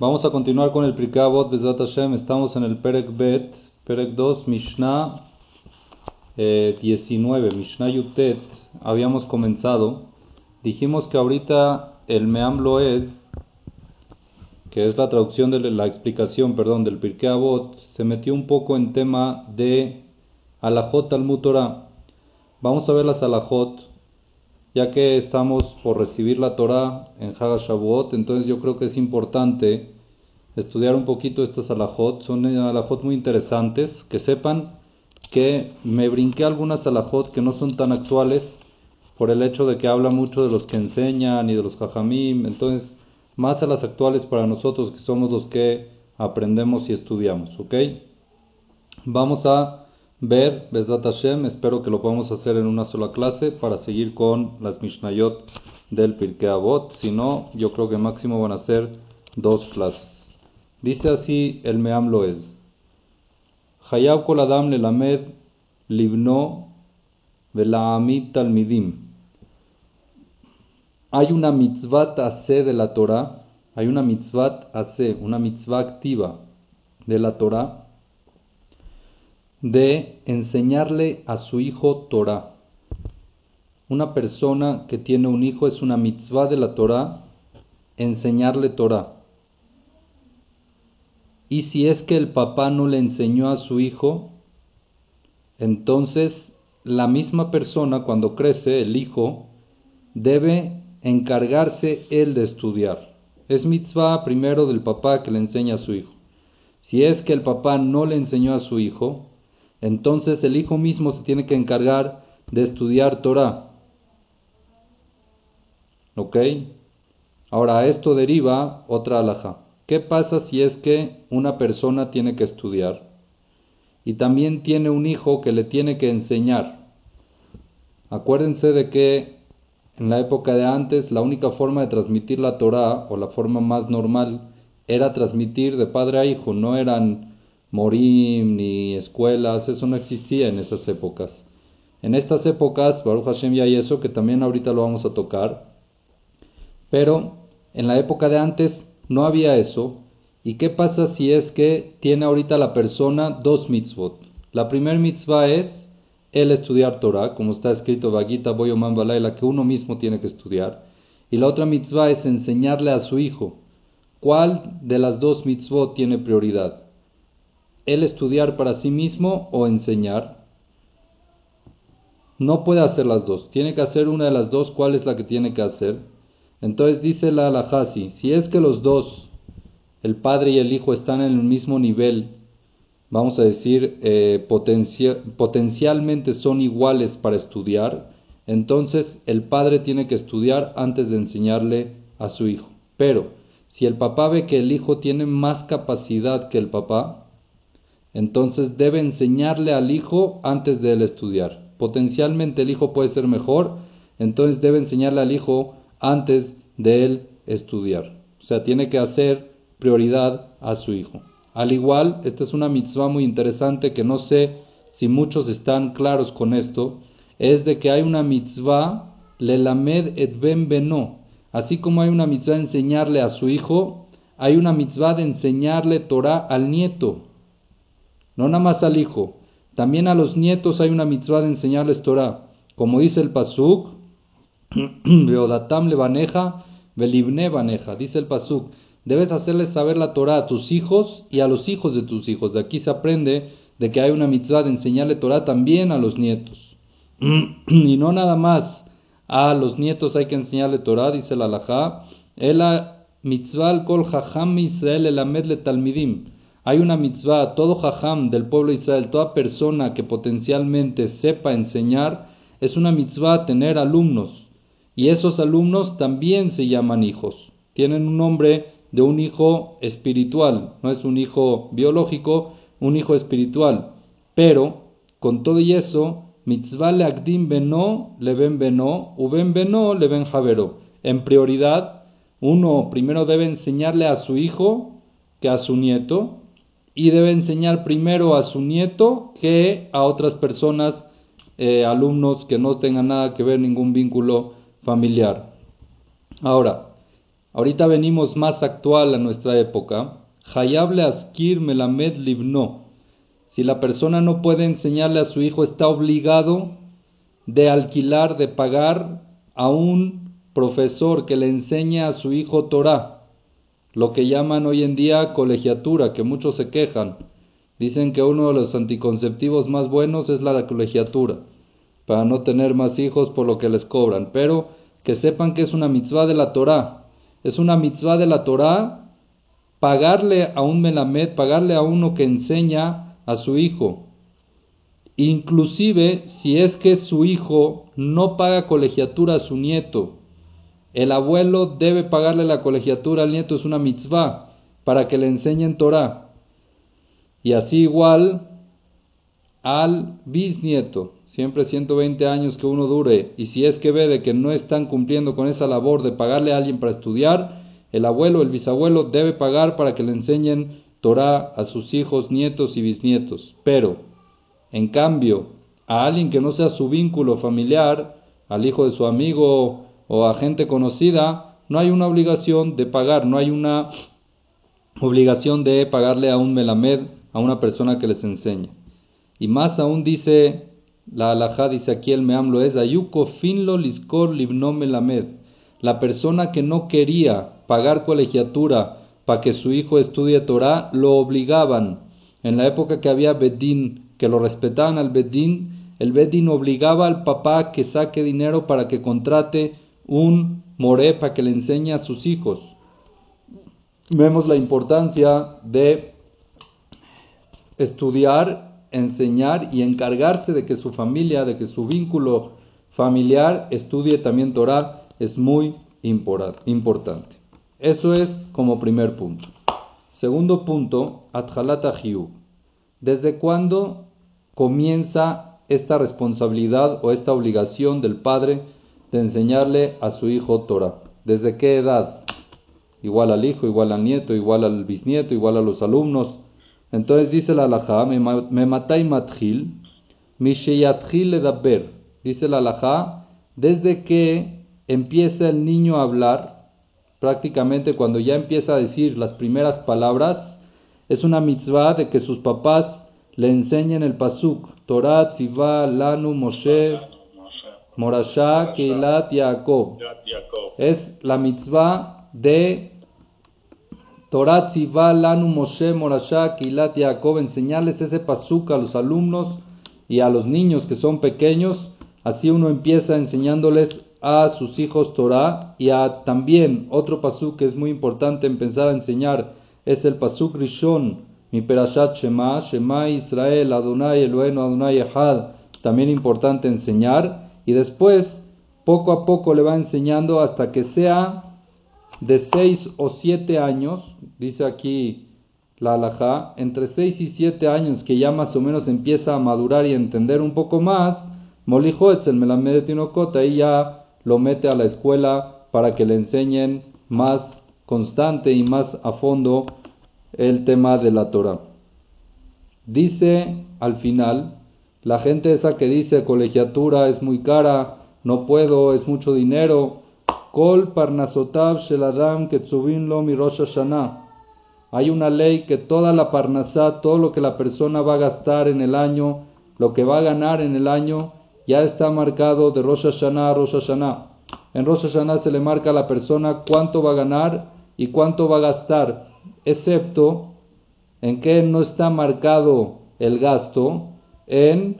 Vamos a continuar con el Pirkei Avot Bezat Hashem. Estamos en el Perek Bet, Perek 2, Mishnah 19, eh, Mishnah Yutet. Habíamos comenzado. Dijimos que ahorita el Meam Loez, que es la traducción de la explicación, perdón, del Pirkei Avot, se metió un poco en tema de Alajot al Torah. Vamos a ver las Alajot ya que estamos por recibir la Torah en Hagashavuot, entonces yo creo que es importante estudiar un poquito estas alajot. Son alajot muy interesantes, que sepan que me brinqué algunas alajot que no son tan actuales por el hecho de que habla mucho de los que enseñan y de los jajamim, entonces más a las actuales para nosotros que somos los que aprendemos y estudiamos, ¿ok? Vamos a ver Besat Hashem. Espero que lo podamos hacer en una sola clase para seguir con las Mishnayot del Pirkei Avot. Si no, yo creo que máximo van a ser dos clases. Dice así el Meam Loez. Hayab kol adam lelamed libno vela'amid talmidim. Hay una mitzvah hace de la Torah, hay una mitzvah hace, una mitzvah activa de la Torah de enseñarle a su hijo Torah. Una persona que tiene un hijo es una mitzvah de la Torah enseñarle Torah. Y si es que el papá no le enseñó a su hijo, entonces la misma persona cuando crece, el hijo, debe encargarse él de estudiar. Es mitzvah primero del papá que le enseña a su hijo. Si es que el papá no le enseñó a su hijo, entonces el hijo mismo se tiene que encargar de estudiar Torah. ¿Ok? Ahora, esto deriva otra alhaja. ¿Qué pasa si es que una persona tiene que estudiar y también tiene un hijo que le tiene que enseñar? Acuérdense de que en la época de antes la única forma de transmitir la Torah o la forma más normal era transmitir de padre a hijo, no eran morim, ni escuelas, eso no existía en esas épocas. En estas épocas, Baruch Hashem ya hay eso, que también ahorita lo vamos a tocar, pero en la época de antes no había eso. ¿Y qué pasa si es que tiene ahorita la persona dos mitzvot? La primer mitzvah es el estudiar Torah, como está escrito Vagita Boyoman la que uno mismo tiene que estudiar. Y la otra mitzvah es enseñarle a su hijo. ¿Cuál de las dos mitzvot tiene prioridad? Él estudiar para sí mismo o enseñar. No puede hacer las dos, tiene que hacer una de las dos, ¿cuál es la que tiene que hacer? Entonces dice la Alajasi, si es que los dos, el padre y el hijo, están en el mismo nivel, vamos a decir, eh, potencialmente son iguales para estudiar, entonces el padre tiene que estudiar antes de enseñarle a su hijo. Pero si el papá ve que el hijo tiene más capacidad que el papá, entonces debe enseñarle al hijo antes de él estudiar. Potencialmente el hijo puede ser mejor, entonces debe enseñarle al hijo antes de él estudiar. O sea, tiene que hacer prioridad a su hijo. Al igual, esta es una mitzvah muy interesante que no sé si muchos están claros con esto, es de que hay una mitzvah, lelamed et ben beno. Así como hay una mitzvah de enseñarle a su hijo, hay una mitzvah de enseñarle Torah al nieto no nada más al hijo, también a los nietos hay una mitzvah de enseñarles Torah, como dice el Pasuk, Beodatam le baneja, belibne baneja, dice el Pasuk, debes hacerles saber la Torah a tus hijos y a los hijos de tus hijos. De aquí se aprende de que hay una mitzvah de enseñarle Torah también a los nietos. y no nada más a los nietos hay que enseñarle Torah, dice el alajá, el mitzvah al kol jajam Israel el talmidim. Hay una mitzvah, todo jajam del pueblo de Israel, toda persona que potencialmente sepa enseñar, es una mitzvah tener alumnos. Y esos alumnos también se llaman hijos. Tienen un nombre de un hijo espiritual, no es un hijo biológico, un hijo espiritual. Pero, con todo y eso, mitzvah le akdim beno, le ven beno, uben beno, le ven javero. En prioridad, uno primero debe enseñarle a su hijo que a su nieto, y debe enseñar primero a su nieto que a otras personas, eh, alumnos que no tengan nada que ver, ningún vínculo familiar. Ahora, ahorita venimos más actual a nuestra época, Hayable Askir Melamed Libno. Si la persona no puede enseñarle a su hijo, está obligado de alquilar, de pagar a un profesor que le enseñe a su hijo Torah, lo que llaman hoy en día colegiatura, que muchos se quejan. Dicen que uno de los anticonceptivos más buenos es la colegiatura, para no tener más hijos por lo que les cobran. Pero que sepan que es una mitzvah de la Torah. Es una mitzvah de la Torah pagarle a un melamed, pagarle a uno que enseña a su hijo. Inclusive si es que su hijo no paga colegiatura a su nieto, el abuelo debe pagarle la colegiatura al nieto, es una mitzvah, para que le enseñen Torah. Y así igual al bisnieto, siempre 120 años que uno dure, y si es que ve de que no están cumpliendo con esa labor de pagarle a alguien para estudiar, el abuelo, el bisabuelo debe pagar para que le enseñen Torah a sus hijos, nietos y bisnietos. Pero, en cambio, a alguien que no sea su vínculo familiar, al hijo de su amigo o a gente conocida, no hay una obligación de pagar, no hay una obligación de pagarle a un melamed a una persona que les enseñe. Y más aún dice, la alajá dice aquí el meamlo es, ayuko finlo liskor libno melamed. La persona que no quería pagar colegiatura para que su hijo estudie Torah, lo obligaban. En la época que había Bedín, que lo respetaban al Bedín, el Bedín obligaba al papá que saque dinero para que contrate un moré para que le enseñe a sus hijos. Vemos la importancia de estudiar, enseñar y encargarse de que su familia, de que su vínculo familiar estudie también Torah, es muy importante. Eso es como primer punto. Segundo punto, Adhalata ¿Desde cuándo comienza esta responsabilidad o esta obligación del padre de enseñarle a su hijo Torah? ¿Desde qué edad? Igual al hijo, igual al nieto, igual al bisnieto, igual a los alumnos. Entonces dice la alajá, me matai matjil, misheyatjil edaber. Dice la alajá, desde que empieza el niño a hablar, prácticamente cuando ya empieza a decir las primeras palabras, es una mitzvah de que sus papás le enseñen el pasuk, Torah, Tzivah, Lanu, Moshe, Morashá, Keilat, Yaakov. Es la mitzvah de Torah Tzivá, Lanu, Moshe, Morashá, Kilat, Jacob, enseñarles ese pasuk a los alumnos y a los niños que son pequeños. Así uno empieza enseñándoles a sus hijos Torah y a también otro pasuk que es muy importante empezar a enseñar es el pasuk Rishon, mi perashat Shema, Shema Israel, Adonai Eloheinu, Adonai Echad, también importante enseñar y después poco a poco le va enseñando hasta que sea de seis o siete años, dice aquí la alajá, entre seis y siete años que ya más o menos empieza a madurar y a entender un poco más, Molijo es el Melamed Tinokot, ahí ya lo mete a la escuela para que le enseñen más constante y más a fondo el tema de la Torah. Dice al final, la gente esa que dice colegiatura es muy cara, no puedo, es mucho dinero, Kol parnasotav sheladam lo mi Hay una ley que toda la parnasá, todo lo que la persona va a gastar en el año, lo que va a ganar en el año, ya está marcado de Rosh Hashanah a Rosh Hashanah. En Rosh Hashanah se le marca a la persona cuánto va a ganar y cuánto va a gastar, excepto en que no está marcado el gasto en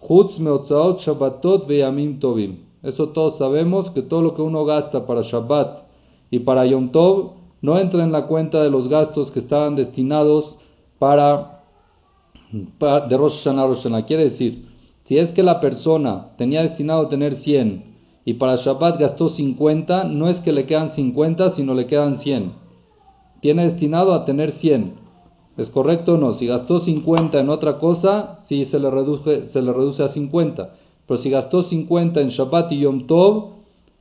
Chutz Meotzaot Shabbatot Veyamim Tovim. Eso todos sabemos que todo lo que uno gasta para Shabbat y para Yom Tov no entra en la cuenta de los gastos que estaban destinados para, de Rosh Hashanah Rosh Hashanah. Quiere decir, si es que la persona tenía destinado a tener 100 y para Shabbat gastó 50, no es que le quedan 50, sino le quedan 100. Tiene destinado a tener 100. ¿Es correcto o no? Si gastó 50 en otra cosa, sí se le reduce, se le reduce a 50. Pero si gastó 50 en Shabbat y Yom Tov,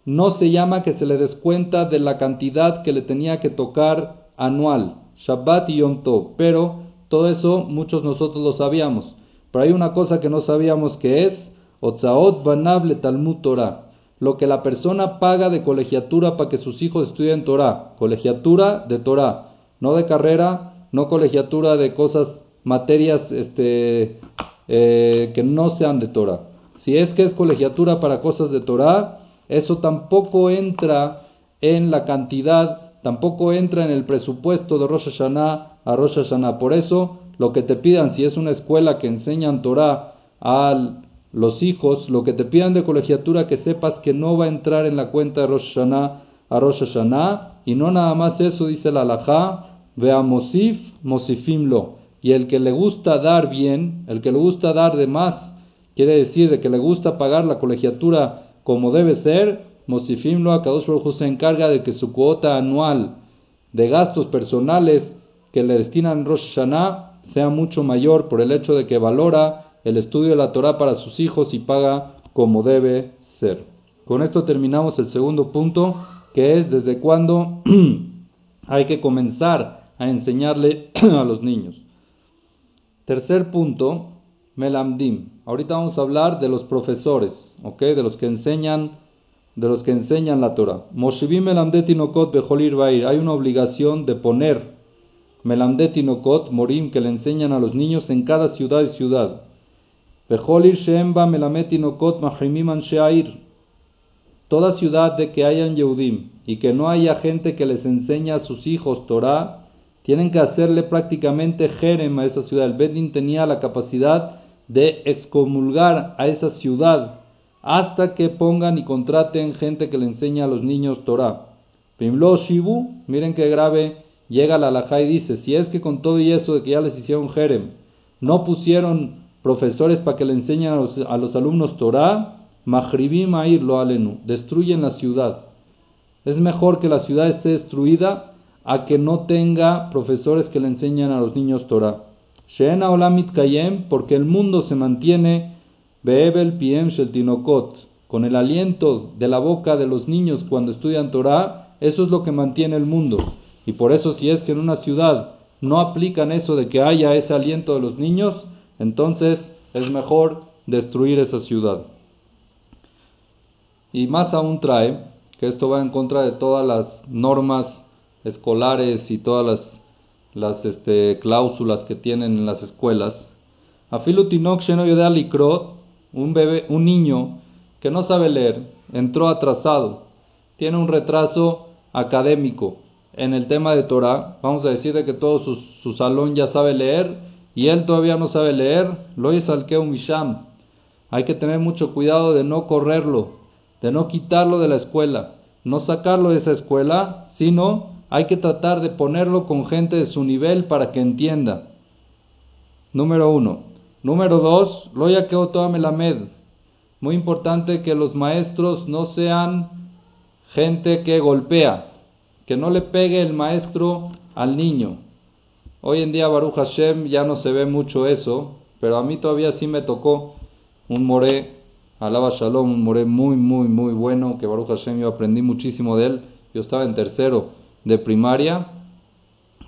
no se llama que se le descuenta de la cantidad que le tenía que tocar anual. Shabbat y Yom Tov. Pero todo eso muchos nosotros lo sabíamos. Pero hay una cosa que no sabíamos que es Otzaot Banable Talmud Torah. lo que la persona paga de colegiatura para que sus hijos estudien Torah. Colegiatura de Torah, no de carrera, no colegiatura de cosas, materias este, eh, que no sean de Torah. Si es que es colegiatura para cosas de Torah, eso tampoco entra en la cantidad, tampoco entra en el presupuesto de Rosh Hashanah a Rosh Hashanah. Por eso, lo que te pidan, si es una escuela que enseñan Torah a los hijos, lo que te pidan de colegiatura, que sepas que no va a entrar en la cuenta de Rosh Hashanah a Rosh Hashanah. Y no nada más eso, dice la alajá, vea Mosif, Mosifimlo. Y el que le gusta dar bien, el que le gusta dar de más, quiere decir de que le gusta pagar la colegiatura como debe ser, Mosifimlo, Akadosh Baruj se encarga de que su cuota anual de gastos personales que le destinan Rosh Hashanah sea mucho mayor por el hecho de que valora el estudio de la Torah para sus hijos y paga como debe ser. Con esto terminamos el segundo punto, que es desde cuándo hay que comenzar a enseñarle a los niños. Tercer punto, Melamdim. Ahorita vamos a hablar de los profesores, ¿ok? De los que enseñan, de los que enseñan la Torah. Moshivim Melamdet Inokot Bejolir Bair. Hay una obligación de poner Melamdet Inokot, Morim, que le enseñan a los niños en cada ciudad y ciudad. Bejolir Shemba Melamet Inokot Mahrimim Sheair. Toda ciudad de que hayan Yehudim y que no haya gente que les enseñe a sus hijos Torah, tienen que hacerle prácticamente jerem a esa ciudad. El Bedin tenía la capacidad de excomulgar a esa ciudad hasta que pongan y contraten gente que le enseñe a los niños Torah. Primlo Shibu, miren qué grave, llega la alajá y dice, si es que con todo y eso de que ya les hicieron jerem, no pusieron profesores para que le enseñen a los, alumnos Torah, Mahribim Air lo destruyen la ciudad. Es mejor que la ciudad esté destruida a que no tenga profesores que le enseñen a los niños Torah. Sheena Olamit Kayem, porque el mundo se mantiene Beebel Piem con el aliento de la boca de los niños cuando estudian Torah, eso es lo que mantiene el mundo. Y por eso si es que en una ciudad no aplican eso de que haya ese aliento de los niños, entonces es mejor destruir esa ciudad. Y más aún trae que esto va en contra de todas las normas escolares y todas las, las este, cláusulas que tienen en las escuelas. Afilutinok un bebé, un niño que no sabe leer, entró atrasado, tiene un retraso académico en el tema de Torah. Vamos a decir de que todo su, su salón ya sabe leer y él todavía no sabe leer. Lo un misham. Hay que tener mucho cuidado de no correrlo, de no quitarlo de la escuela, no sacarlo de esa escuela, sino hay que tratar de ponerlo con gente de su nivel para que entienda. Número uno. Número dos, loya melamed. Muy importante que los maestros no sean gente que golpea, que no le pegue el maestro al niño. Hoy en día Baruch Hashem ya no se ve mucho eso, pero a mí todavía sí me tocó un moré, alaba shalom, un moré muy, muy, muy bueno, que Baruch Hashem yo aprendí muchísimo de él. Yo estaba en tercero de primaria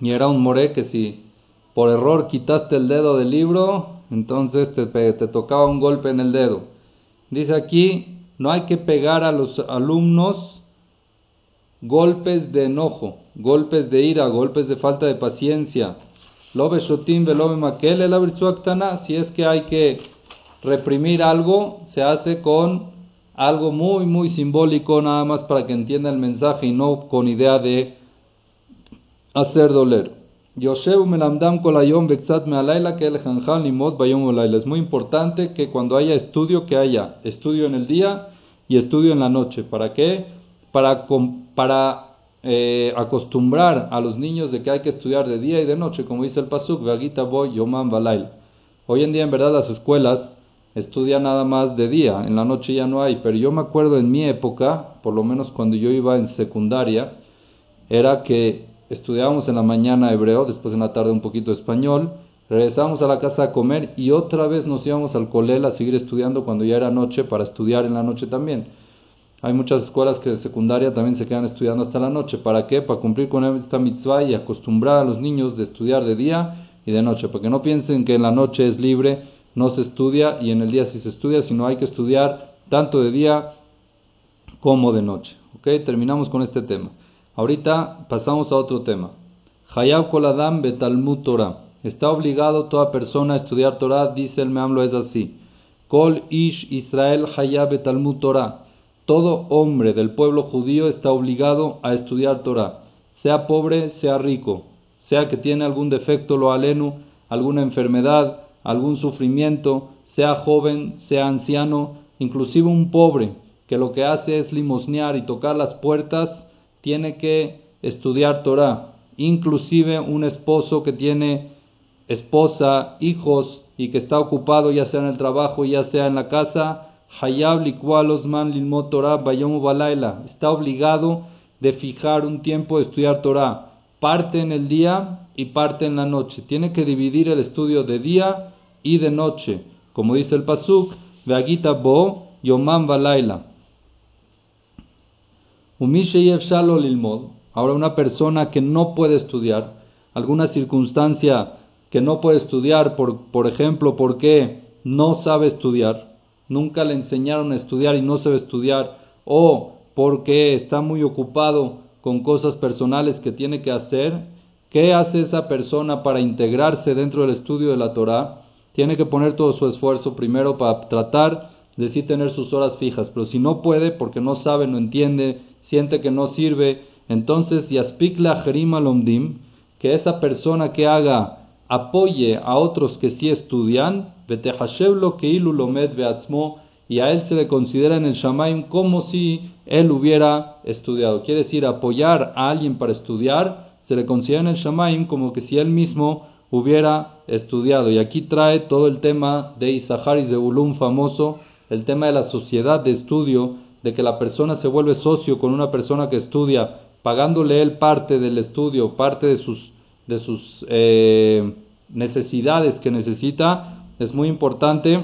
y era un moré que si por error quitaste el dedo del libro, entonces te, te tocaba un golpe en el dedo. Dice aquí, no hay que pegar a los alumnos golpes de enojo, golpes de ira, golpes de falta de paciencia. Lobe shotim velobe makel si es que hay que reprimir algo, se hace con algo muy, muy simbólico, nada más para que entienda el mensaje y no con idea de hacer doler. Yoshev melamdam kolayom mealayla que el limot bayom Es muy importante que cuando haya estudio, que haya estudio en el día y estudio en la noche. ¿Para qué? Para, para eh, acostumbrar a los niños de que hay que estudiar de día y de noche, como dice el Pasuk, Vagita boy yoman balayl. Hoy en día, en verdad, las escuelas estudian nada más de día, en la noche ya no hay, pero yo me acuerdo en mi época, por lo menos cuando yo iba en secundaria, era que estudiábamos en la mañana hebreo, después en la tarde un poquito español, regresábamos a la casa a comer y otra vez nos íbamos al colel a seguir estudiando cuando ya era noche para estudiar en la noche también. Hay muchas escuelas que de secundaria también se quedan estudiando hasta la noche. ¿Para qué? Para cumplir con esta mitzvah y acostumbrar a los niños de estudiar de día y de noche. Para que no piensen que en la noche es libre, no se estudia y en el día sí se estudia, sino hay que estudiar tanto de día como de noche. Terminamos con este tema. Ahorita pasamos a otro tema. Hayab Koladam Betalmud Torah. Está obligado toda persona a estudiar Torah, dice el Meamlo es así. Kol Ish Israel Hayab Betalmud Torah. Todo hombre del pueblo judío está obligado a estudiar Torah, sea pobre, sea rico, sea que tiene algún defecto, lo alenu, alguna enfermedad, algún sufrimiento, sea joven, sea anciano, inclusive un pobre que lo que hace es limosnear y tocar las puertas, tiene que estudiar Torah. Inclusive un esposo que tiene esposa, hijos y que está ocupado ya sea en el trabajo, ya sea en la casa, Hayab Osman Lilmot Torah Bayomu Balaila, está obligado de fijar un tiempo de estudiar Torah. Parte en el día y parte en la noche. Tiene que dividir el estudio de día y de noche. Como dice el Pasuk, Veagita Bo Yomam Balaila. Ahora una persona que no puede estudiar, alguna circunstancia que no puede estudiar, por, por ejemplo, porque no sabe estudiar, nunca le enseñaron a estudiar y no sabe estudiar, o porque está muy ocupado con cosas personales que tiene que hacer, ¿qué hace esa persona para integrarse dentro del estudio de la Torah? Tiene que poner todo su esfuerzo primero para tratar de sí tener sus horas fijas, pero si no puede, porque no sabe, no entiende, siente que no sirve, entonces Yaspikla Jerima Lomdim, que esa persona que haga apoye a otros que sí estudian, lo que ilu lomed beatzmo, y a él se le considera en el Shamaim como si él hubiera estudiado. Quiere decir, apoyar a alguien para estudiar, se le considera en el Shamaim como que si él mismo hubiera estudiado. Y aquí trae todo el tema de Isahar y Zebulun famoso, el tema de la sociedad de estudio, de que la persona se vuelve socio con una persona que estudia, pagándole él parte del estudio, parte de sus, de sus eh, necesidades que necesita, es muy importante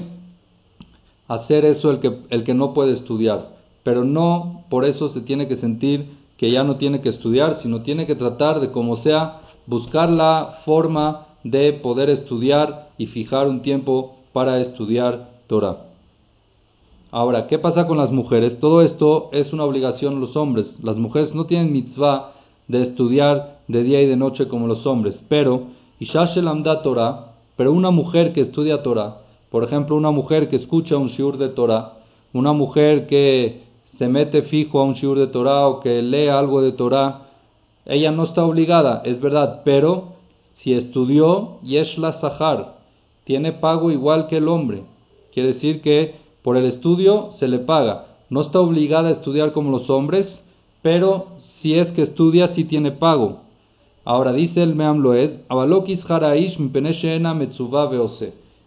hacer eso el que, el que no puede estudiar. Pero no por eso se tiene que sentir que ya no tiene que estudiar, sino tiene que tratar de, como sea, buscar la forma de poder estudiar y fijar un tiempo para estudiar Torah. Ahora, ¿qué pasa con las mujeres? Todo esto es una obligación de los hombres. Las mujeres no tienen mitzvah de estudiar de día y de noche como los hombres, pero Ishashelamda Torah, pero una mujer que estudia Torah, por ejemplo, una mujer que escucha un shiur de Torah, una mujer que se mete fijo a un shiur de Torah o que lee algo de Torah, ella no está obligada, es verdad, pero si estudió, Yesh la Sahar, tiene pago igual que el hombre. Quiere decir que por el estudio se le paga. No está obligada a estudiar como los hombres, pero si es que estudia, sí tiene pago. Ahora dice el Meam Loed,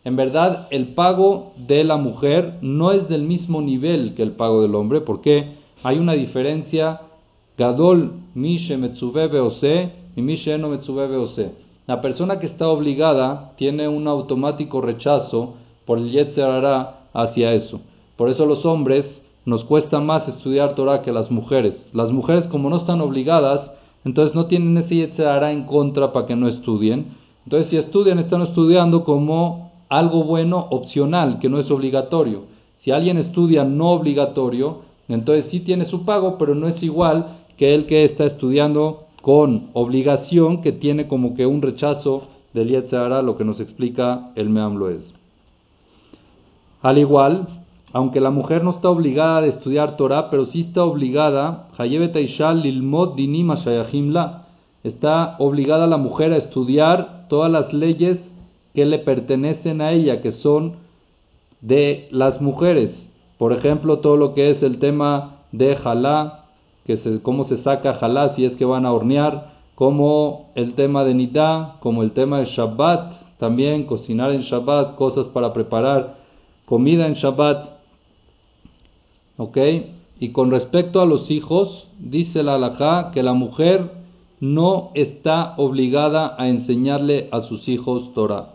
En verdad, el pago de la mujer no es del mismo nivel que el pago del hombre, porque hay una diferencia. Gadol. La persona que está obligada tiene un automático rechazo por el Yetzer hacia eso. Por eso los hombres nos cuesta más estudiar Torah que las mujeres. Las mujeres como no están obligadas, entonces no tienen ese Yetzirah en contra para que no estudien. Entonces si estudian, están estudiando como algo bueno opcional, que no es obligatorio. Si alguien estudia no obligatorio, entonces sí tiene su pago, pero no es igual que el que está estudiando con obligación, que tiene como que un rechazo del Yetzirah, lo que nos explica el Meam Loez. Al igual, aunque la mujer no está obligada a estudiar Torah, pero sí está obligada, Lilmod Dinim está obligada la mujer a estudiar todas las leyes que le pertenecen a ella, que son de las mujeres. Por ejemplo, todo lo que es el tema de jalá, que cómo se saca jalá si es que van a hornear, como el tema de nidá, como el tema de Shabbat, también cocinar en Shabbat, cosas para preparar comida en Shabbat. ¿Ok? Y con respecto a los hijos, dice la halajá que la mujer no está obligada a enseñarle a sus hijos Torah.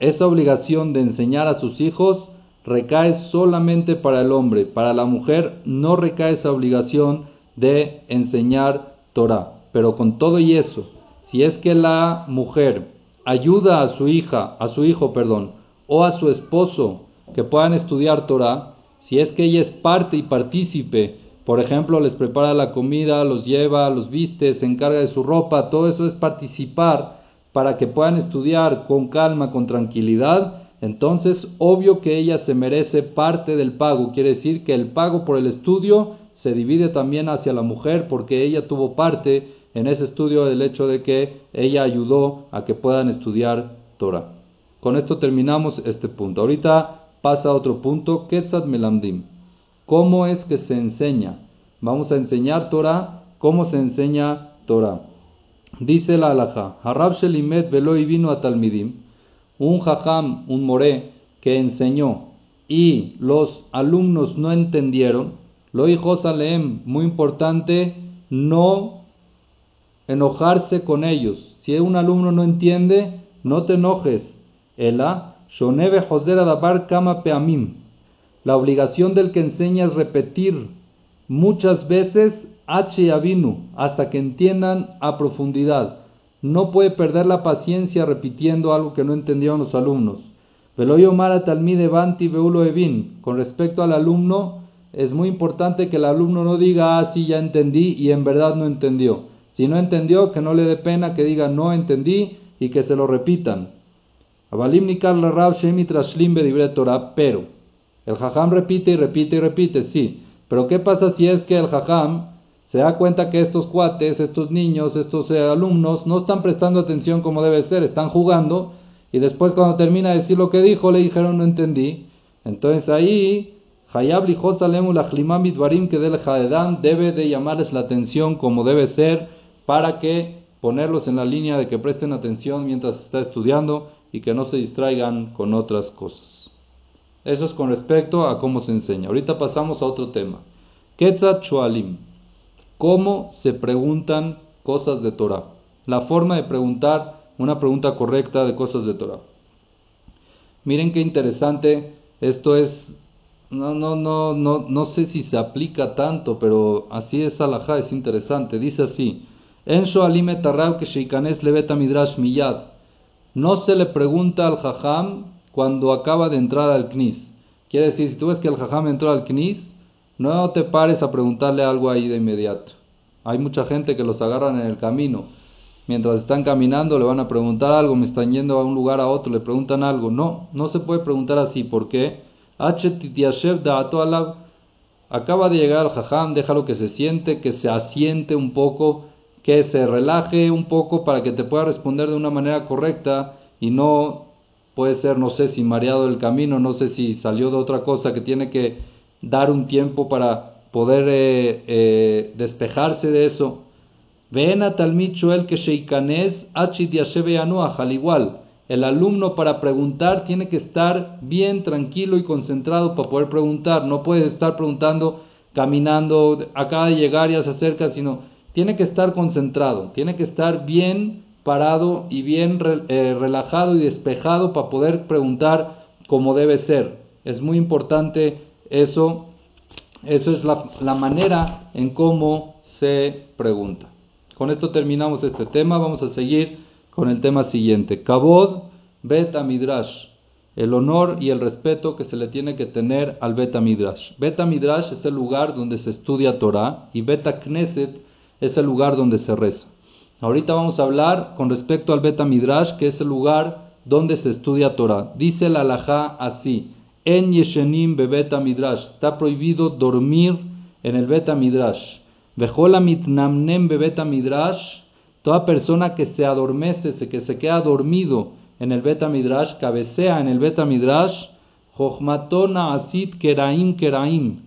Esa obligación de enseñar a sus hijos recae solamente para el hombre. Para la mujer no recae esa obligación de enseñar Torah. Pero con todo y eso, si es que la mujer ayuda a su hija, a su hijo, perdón, o a su esposo que puedan estudiar Torah, Si es que ella es parte y partícipe, por ejemplo, les prepara la comida, los lleva, los viste, se encarga de su ropa, todo eso es participar para que puedan estudiar con calma, con tranquilidad, entonces obvio que ella se merece parte del pago. Quiere decir que el pago por el estudio se divide también hacia la mujer porque ella tuvo parte en ese estudio del hecho de que ella ayudó a que puedan estudiar Torah. Con esto terminamos este punto. Ahorita pasa a otro punto, Ketzat Melamdim. ¿Cómo es que se enseña? Vamos a enseñar Torah. ¿Cómo se enseña Torah? Dice la alhaja, Harab Shelimet velo y vino a Talmidim, un jajam, un moré, que enseñó y los alumnos no entendieron, lo dijo Salem, muy importante, no enojarse con ellos. Si un alumno no entiende, no te enojes. Ela, Shonebe Josera Dabar Kama Peamim. La obligación del que enseña es repetir muchas veces H Avinu hasta que entiendan a profundidad. No puede perder la paciencia repitiendo algo que no entendieron los alumnos. Veloyo Mara Talmide Banti Beulo Evin. Con respecto al alumno, es muy importante que el alumno no diga, ah, sí, ya entendí y en verdad no entendió. Si no entendió, que no le dé pena que diga, no entendí y que se lo repitan. Abalim Nikar Rab Shemi Trashlim Torah, pero el jajam repite y repite y repite, sí. Pero ¿qué pasa si es que el jajam se da cuenta que estos cuates, estos niños, estos eh, alumnos no están prestando atención como debe ser, están jugando y después cuando termina de decir lo que dijo le dijeron no entendí. Entonces ahí Hayab Barim que del debe de llamarles la atención como debe ser para que ponerlos en la línea de que presten atención mientras está estudiando y que no se distraigan con otras cosas. Eso es con respecto a cómo se enseña. Ahorita pasamos a otro tema. Ketzat Shualim. ¿Cómo se preguntan cosas de Torah? La forma de preguntar una pregunta correcta de cosas de Torah. Miren qué interesante. Esto es. No, no, no, no, no sé si se aplica tanto, pero así es alajá, es interesante. Dice así. En Shoalim que leveta midrash miyad. No se le pregunta al jajam cuando acaba de entrar al knis. Quiere decir, si tú ves que el jajam entró al knis, no te pares a preguntarle algo ahí de inmediato. Hay mucha gente que los agarran en el camino. Mientras están caminando le van a preguntar algo, me están yendo a un lugar a otro, le preguntan algo. No, no se puede preguntar así. ¿Por qué? Acaba de llegar al jajam, déjalo que se siente, que se asiente un poco, que se relaje un poco para que te pueda responder de una manera correcta y no puede ser, no sé si mareado del camino, no sé si salió de otra cosa, que tiene que dar un tiempo para poder eh, eh, despejarse de eso. Ven a el que sheikanes al igual. El alumno para preguntar tiene que estar bien tranquilo y concentrado para poder preguntar. No puede estar preguntando, caminando, acaba de llegar y ya se acerca, sino tiene que estar concentrado, tiene que estar bien parado y bien eh, relajado y despejado para poder preguntar como debe ser. Es muy importante eso. Eso es la, manera en cómo se pregunta. Con esto terminamos este tema. Vamos a seguir con el tema siguiente. Kabod Bet Midrash. El honor y el respeto que se le tiene que tener al Bet Midrash. Bet Midrash es el lugar donde se estudia Torah y Bet Knesset es el lugar donde se reza. Ahorita vamos a hablar con respecto al Beta Midrash, que es el lugar donde se estudia Torah. Dice la alajá así: En Yeshenim Bebeta Midrash. Está prohibido dormir en el Beta Midrash. Vejola mitnamnem Bebeta Midrash. Toda persona que se adormece, que se queda dormido en el Beta Midrash, cabecea en el Beta Midrash. Jochmatona asit keraim keraim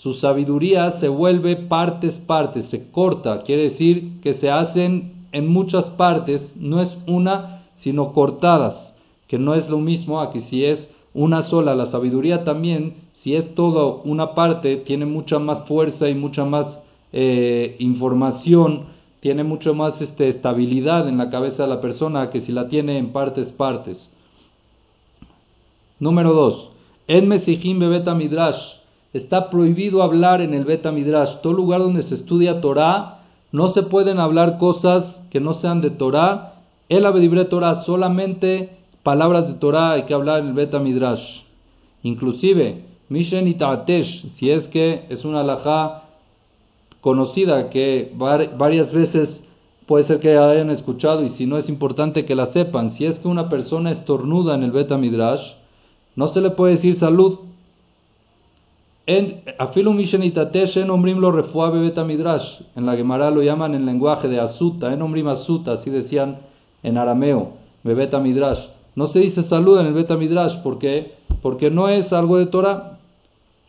su sabiduría se vuelve partes, partes, se corta, quiere decir que se hacen en muchas partes, no es una, sino cortadas, que no es lo mismo a que si es una sola, la sabiduría también, si es todo una parte, tiene mucha más fuerza y mucha más eh, información, tiene mucho más este, estabilidad en la cabeza de la persona que si la tiene en partes, partes. Número 2. En Mesijim Bebeta Midrash está prohibido hablar en el Beta Midrash. Todo lugar donde se estudia Torah, no se pueden hablar cosas que no sean de Torah. El Abedibre Torah, solamente palabras de Torah hay que hablar en el Beta Midrash. Inclusive, Mishen itatesh, si es que es una alajá conocida que varias veces puede ser que hayan escuchado y si no es importante que la sepan. Si es que una persona estornuda en el Beta Midrash, no se le puede decir salud. En en Omrim lo Beta Midrash. En la Gemara lo llaman en lenguaje de Asuta, en Omrim Asuta, así decían en arameo, Beta Midrash. No se dice salud en el Beta Midrash porque porque no es algo de Torah.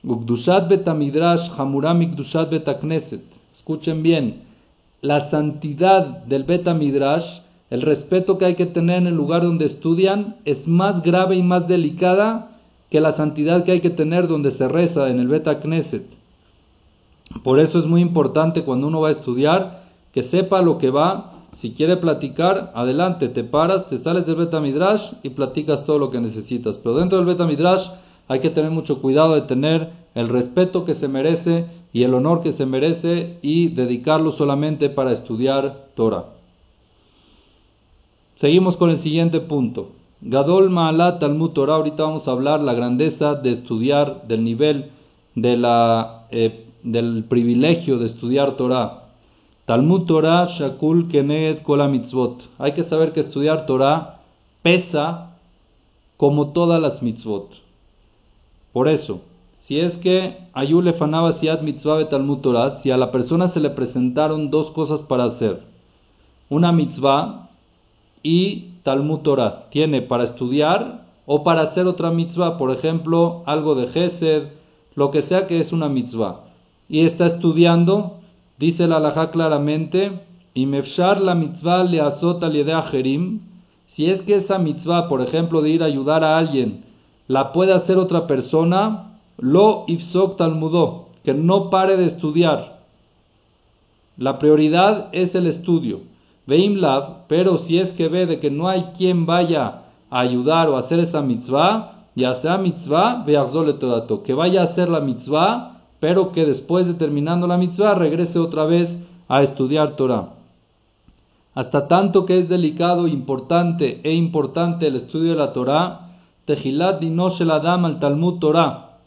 Ugdushat betamidrash hamuram beta betakneset. Escuchen bien, la santidad del betamidrash, el respeto que hay que tener en el lugar donde estudian, es más grave y más delicada que la santidad que hay que tener donde se reza en el betakneset. Por eso es muy importante cuando uno va a estudiar que sepa lo que va. Si quiere platicar, adelante, te paras, te sales del Betamidrash y platicas todo lo que necesitas. Pero dentro del Betamidrash hay que tener mucho cuidado de tener el respeto que se merece y el honor que se merece y dedicarlo solamente para estudiar Torah. Seguimos con el siguiente punto. Gadol Ma'alat Talmud Torah. Ahorita vamos a hablar la grandeza de estudiar, del nivel, de la, eh, del privilegio de estudiar Torah. Talmud Torah Shakul Kened Kola Mitzvot. Hay que saber que estudiar Torah pesa como todas las mitzvot. Por eso, si es que Ayule Fanaba Siat Mitzvah Talmud Torah, si a la persona se le presentaron dos cosas para hacer, una mitzvah y Talmud Torah, tiene para estudiar o para hacer otra mitzvah, por ejemplo, algo de Gesed, lo que sea que es una mitzvah, y está estudiando, dice la halajá claramente, y mefshar la mitzvah le azota le jerim, si es que esa mitzvah, por ejemplo, de ir a ayudar a alguien, la puede hacer otra persona, lo ifsok talmudó, que no pare de estudiar. La prioridad es el estudio. Veim pero si es que ve de que no hay quien vaya a ayudar o a hacer esa mitzvah, ya sea mitzvah, todo que vaya a hacer la mitzvah, pero que después de terminando la mitzvah regrese otra vez a estudiar Torah. Hasta tanto que es delicado, importante e importante el estudio de la Torah, Tejilat la Adam al Talmud Torah.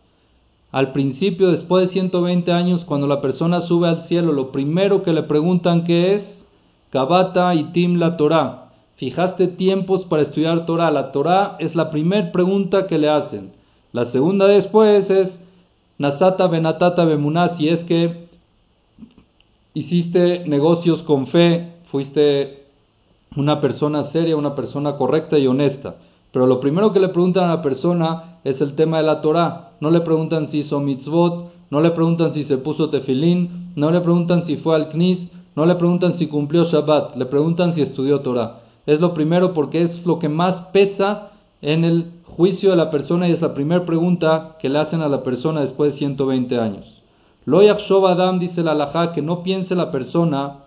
Al principio, después de 120 años, cuando la persona sube al cielo, lo primero que le preguntan que es Kabata y Tim la Torah. ¿Fijaste tiempos para estudiar Torah? La Torah es la primera pregunta que le hacen. La segunda después es Nasata Benatata Bemuná, si es que hiciste negocios con fe, fuiste una persona seria, una persona correcta y honesta. Pero lo primero que le preguntan a la persona es el tema de la Torah. No le preguntan si hizo mitzvot, no le preguntan si se puso tefilín, no le preguntan si fue al knis, no le preguntan si cumplió Shabbat, le preguntan si estudió Torah. Es lo primero porque es lo que más pesa en el juicio de la persona y es la primera pregunta que le hacen a la persona después de 120 años. Lo Adam dice la alajá que no piense la persona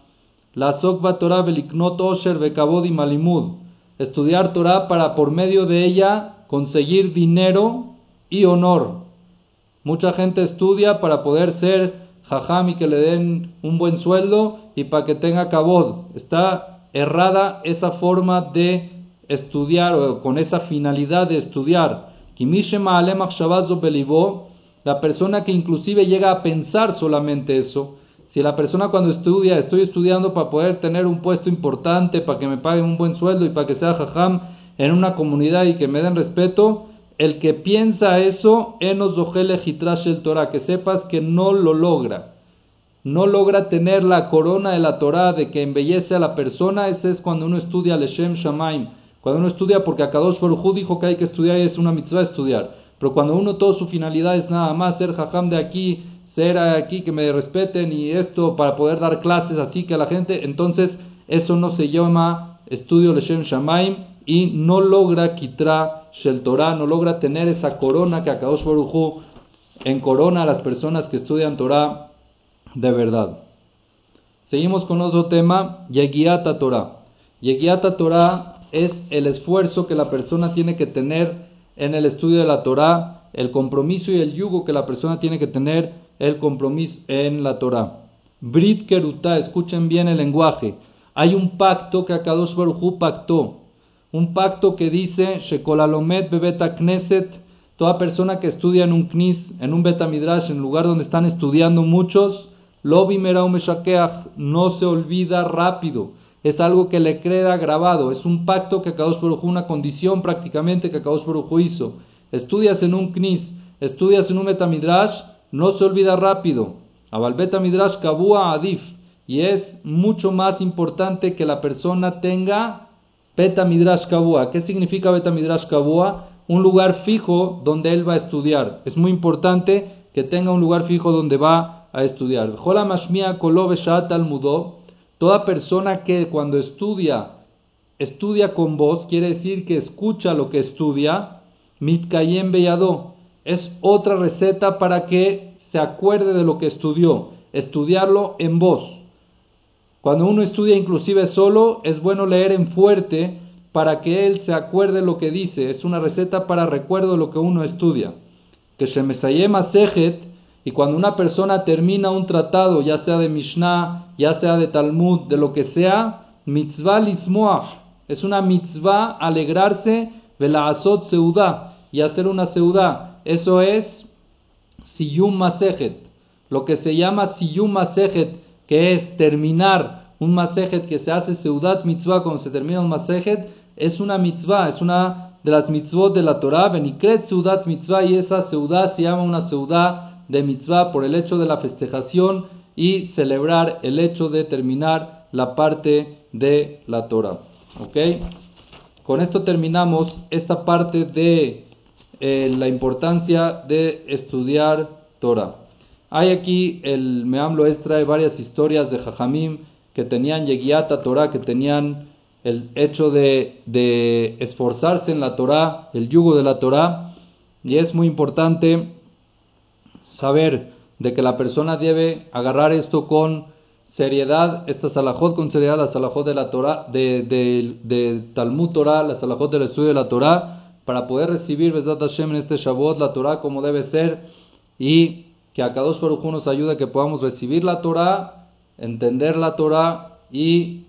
la Sokba Torah beliknot osher bekabod malimud estudiar Torah para por medio de ella conseguir dinero y honor. Mucha gente estudia para poder ser jajam y que le den un buen sueldo y para que tenga cabod. Está errada esa forma de estudiar o con esa finalidad de estudiar. La persona que inclusive llega a pensar solamente eso, si la persona cuando estudia, estoy estudiando para poder tener un puesto importante, para que me paguen un buen sueldo y para que sea jajam en una comunidad y que me den respeto, el que piensa eso, enos el Torah, que sepas que no lo logra. No logra tener la corona de la Torah de que embellece a la persona, ese es cuando uno estudia Leshem Shamaim. Cuando uno estudia porque Akadosh Baruj dijo que hay que estudiar y es una mitzvah estudiar. Pero cuando uno toda su finalidad es nada más ser jajam de aquí, ser aquí, que me respeten y esto para poder dar clases así que a la gente, entonces eso no se llama estudio Leshem Shamaim y no logra Kitra Shel Torah, no logra tener esa corona que Akadosh Baruj en corona a las personas que estudian Torah de verdad. Seguimos con otro tema, Yegiata Torah. Yegiata Torah es el esfuerzo que la persona tiene que tener en el estudio de la Torah, el compromiso y el yugo que la persona tiene que tener el compromiso en la Torah. Brit Keruta, escuchen bien el lenguaje. Hay un pacto que Akadosh Baruj pactó. Un pacto que dice, Shekolalomet bebeta kneset Toda persona que estudia en un knis, en un betamidrash, en lugar donde están estudiando muchos, lo no se olvida rápido. Es algo que le queda grabado. Es un pacto que Kadosh Baruj una condición prácticamente que Kadosh Baruj hizo. Estudias en un knis, estudias en un betamidrash, no se olvida rápido. Abal betamidrash kabua adif. Y es mucho más importante que la persona tenga kabua. ¿Qué significa betamidrash kabua? Un lugar fijo donde él va a estudiar. Es muy importante que tenga un lugar fijo donde va a estudiar. Toda persona que cuando estudia, estudia con voz, quiere decir que escucha lo que estudia. Mitkayem beyado. Es otra receta para que se acuerde de lo que estudió. Estudiarlo en voz. Cuando uno estudia inclusive solo, es bueno leer en fuerte para que él se acuerde lo que dice. Es una receta para recuerdo de lo que uno estudia. Que Shemesayema Sejet, y cuando una persona termina un tratado, ya sea de Mishnah, ya sea de Talmud, de lo que sea, mitzvah lismoach. Es una mitzvah alegrarse, vela asot seudá, y hacer una seudá. Eso es siyum masejet. Lo que se llama siyum masejet, que es terminar un masejet que se hace seudat mitzvah cuando se termina un masejet, es una mitzvah, es una de las mitzvot de la Torah, Benikret Seudat Mitzvah, y esa seudá se llama una seudá de mitzvah por el hecho de la festejación y celebrar el hecho de terminar la parte de la Torah. ¿Ok? Con esto terminamos esta parte de eh, la importancia de estudiar Torah. Hay aquí, el Meam extrae varias historias de Jajamim que tenían Yegiata Torah, que tenían el hecho de, esforzarse en la Torah, el yugo de la Torah, y es muy importante saber de que la persona debe agarrar esto con seriedad, esta salahot con seriedad, la salahot de la Torah, de, de, Talmud Torah, la salahot del estudio de la Torah, para poder recibir Besat Hashem en este Shabbat, la Torah como debe ser, y que a Kadosh Baruj nos ayude a que podamos recibir la Torah, entender la Torah y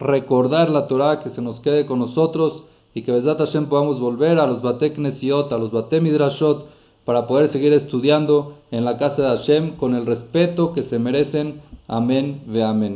recordar la Torah, que se nos quede con nosotros y que Besat Hashem podamos volver a los Batek Nesiot, a los Batek Midrashot, para poder seguir estudiando en la casa de Hashem con el respeto que se merecen. Amén, ve amén.